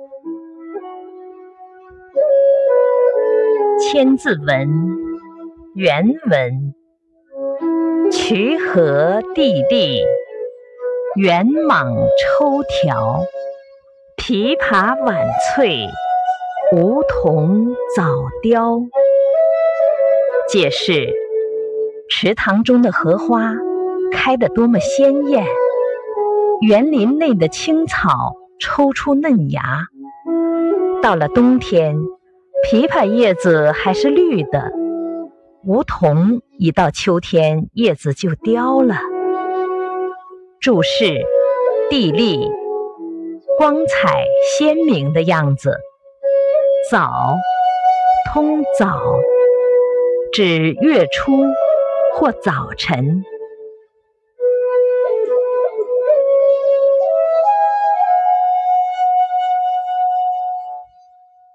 《千字文》原文：渠河地利，圆蟒抽条，琵琶晚翠，梧桐早凋。解释：池塘中的荷花开得多么鲜艳，园林内的青草抽出嫩芽。到了冬天。枇杷叶子还是绿的，梧桐一到秋天叶子就凋了。注释：地利，光彩鲜明的样子。早，通早，指月初或早晨。